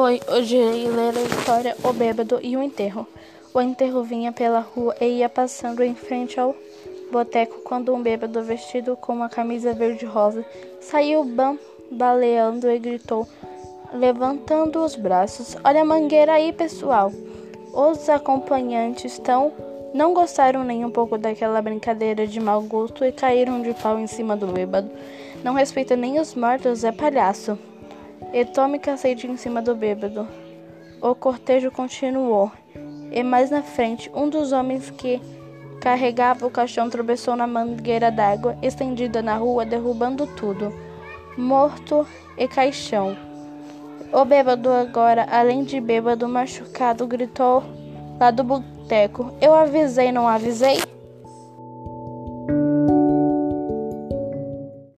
Oi, hoje irei ler a história O Bêbado e o Enterro. O enterro vinha pela rua e ia passando em frente ao boteco quando um bêbado vestido com uma camisa verde-rosa saiu baleando e gritou, levantando os braços: Olha a mangueira aí, pessoal! Os acompanhantes tão não gostaram nem um pouco daquela brincadeira de mau gosto e caíram de pau em cima do bêbado. Não respeita nem os mortos, é palhaço e tome cacete em cima do bêbado. O cortejo continuou, e mais na frente, um dos homens que carregava o caixão tropeçou na mangueira d'água estendida na rua, derrubando tudo, morto e caixão. O bêbado, agora, além de bêbado machucado, gritou lá do boteco: Eu avisei, não avisei?